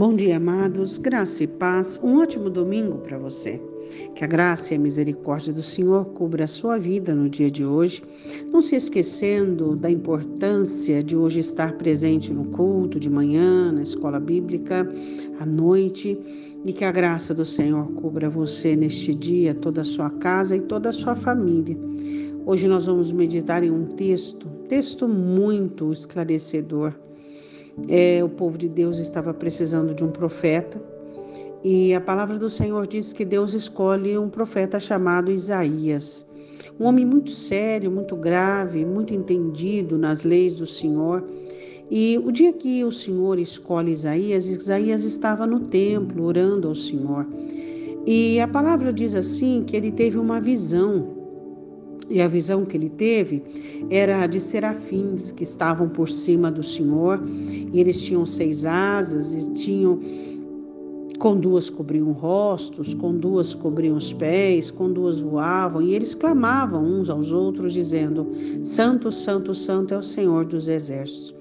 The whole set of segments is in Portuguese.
Bom dia, amados, graça e paz. Um ótimo domingo para você. Que a graça e a misericórdia do Senhor cubra a sua vida no dia de hoje, não se esquecendo da importância de hoje estar presente no culto de manhã, na escola bíblica, à noite, e que a graça do Senhor cubra você neste dia, toda a sua casa e toda a sua família. Hoje nós vamos meditar em um texto, texto muito esclarecedor é, o povo de Deus estava precisando de um profeta. E a palavra do Senhor diz que Deus escolhe um profeta chamado Isaías, um homem muito sério, muito grave, muito entendido nas leis do Senhor. E o dia que o Senhor escolhe Isaías, Isaías estava no templo orando ao Senhor. E a palavra diz assim que ele teve uma visão e a visão que ele teve era de serafins que estavam por cima do Senhor, e eles tinham seis asas e tinham com duas cobriam rostos, com duas cobriam os pés, com duas voavam, e eles clamavam uns aos outros, dizendo: Santo, Santo, Santo é o Senhor dos exércitos.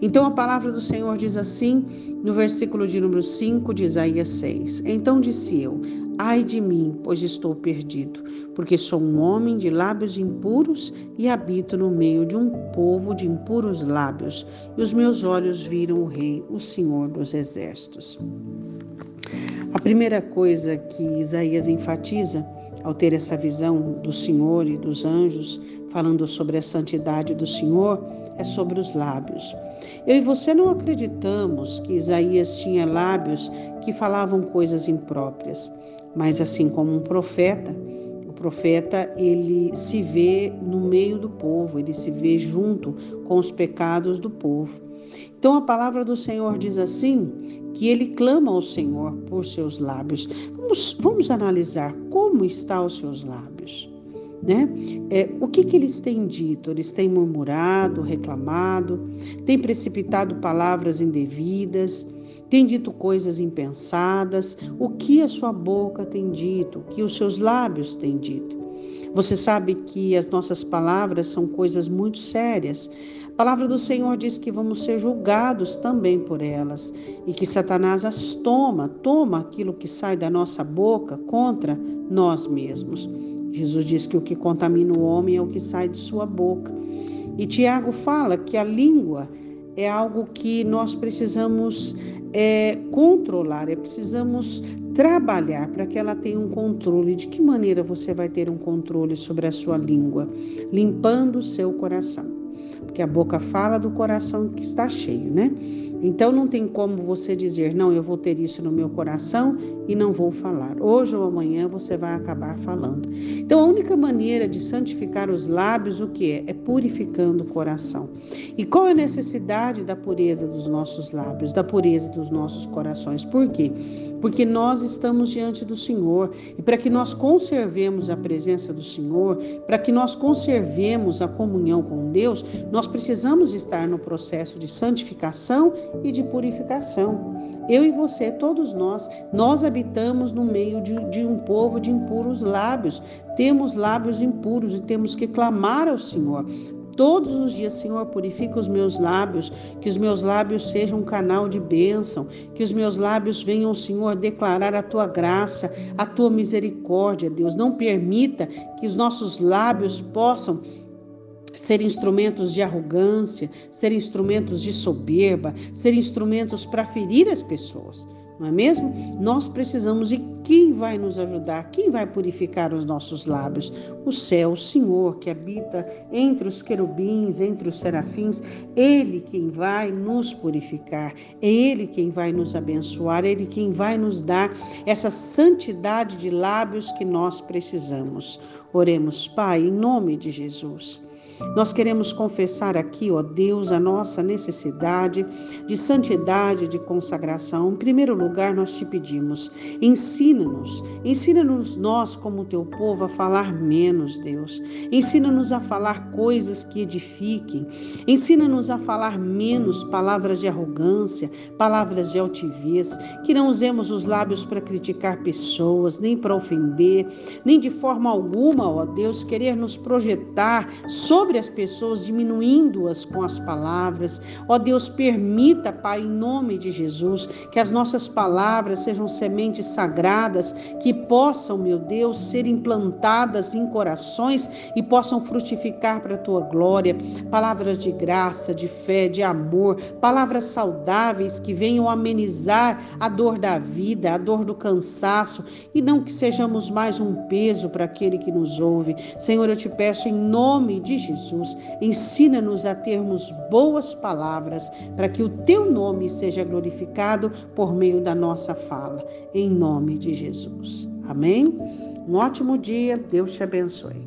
Então a palavra do Senhor diz assim, no versículo de número 5 de Isaías 6: Então disse eu: Ai de mim, pois estou perdido, porque sou um homem de lábios impuros e habito no meio de um povo de impuros lábios, e os meus olhos viram o Rei, o Senhor dos exércitos. A primeira coisa que Isaías enfatiza ao ter essa visão do Senhor e dos anjos falando sobre a santidade do Senhor é sobre os lábios. Eu e você não acreditamos que Isaías tinha lábios que falavam coisas impróprias, mas assim como um profeta, profeta ele se vê no meio do povo, ele se vê junto com os pecados do povo. Então a palavra do Senhor diz assim: que ele clama ao Senhor por seus lábios. Vamos, vamos analisar como está os seus lábios. Né? É, o que, que eles têm dito? Eles têm murmurado, reclamado, têm precipitado palavras indevidas, têm dito coisas impensadas. O que a sua boca tem dito? O que os seus lábios têm dito? Você sabe que as nossas palavras são coisas muito sérias. A palavra do Senhor diz que vamos ser julgados também por elas e que Satanás as toma, toma aquilo que sai da nossa boca contra nós mesmos. Jesus diz que o que contamina o homem é o que sai de sua boca. E Tiago fala que a língua é algo que nós precisamos é, controlar, é precisamos trabalhar para que ela tenha um controle. De que maneira você vai ter um controle sobre a sua língua? Limpando o seu coração porque a boca fala do coração que está cheio, né? Então não tem como você dizer, não, eu vou ter isso no meu coração e não vou falar. Hoje ou amanhã você vai acabar falando. Então a única maneira de santificar os lábios, o que é? É purificando o coração. E qual é a necessidade da pureza dos nossos lábios, da pureza dos nossos corações? Por quê? Porque nós estamos diante do Senhor e para que nós conservemos a presença do Senhor, para que nós conservemos a comunhão com Deus, nós precisamos estar no processo de santificação e de purificação. Eu e você, todos nós, nós habitamos no meio de, de, um povo de impuros lábios. Temos lábios impuros e temos que clamar ao Senhor. Todos os dias, Senhor, purifica os meus lábios, que os meus lábios sejam um canal de bênção, que os meus lábios venham, Senhor, declarar a tua graça, a tua misericórdia, Deus. Não permita que os nossos lábios possam ser instrumentos de arrogância, ser instrumentos de soberba, ser instrumentos para ferir as pessoas. Não é mesmo? Nós precisamos e quem vai nos ajudar? Quem vai purificar os nossos lábios? O céu, o Senhor que habita entre os querubins, entre os serafins, ele quem vai nos purificar, é ele quem vai nos abençoar, é ele quem vai nos dar essa santidade de lábios que nós precisamos. Oremos, Pai, em nome de Jesus. Nós queremos confessar aqui, ó Deus, a nossa necessidade de santidade, de consagração. Em primeiro lugar, nós te pedimos, ensina ensina-nos, ensina-nos nós, como teu povo, a falar menos, Deus. Ensina-nos a falar coisas que edifiquem. Ensina-nos a falar menos palavras de arrogância, palavras de altivez, que não usemos os lábios para criticar pessoas, nem para ofender, nem de forma alguma, ó Deus, querer nos projetar sobre as pessoas, diminuindo-as com as palavras. Ó Deus, permita, Pai, em nome de Jesus, que as nossas palavras sejam sementes sagradas que possam, meu Deus, ser implantadas em corações e possam frutificar para a tua glória. Palavras de graça, de fé, de amor, palavras saudáveis que venham amenizar a dor da vida, a dor do cansaço e não que sejamos mais um peso para aquele que nos ouve. Senhor, eu te peço em nome de Jesus, ensina-nos a termos boas palavras para que o teu nome seja glorificado por meio da nossa fala. Em nome Jesus. Amém? Um ótimo dia. Deus te abençoe.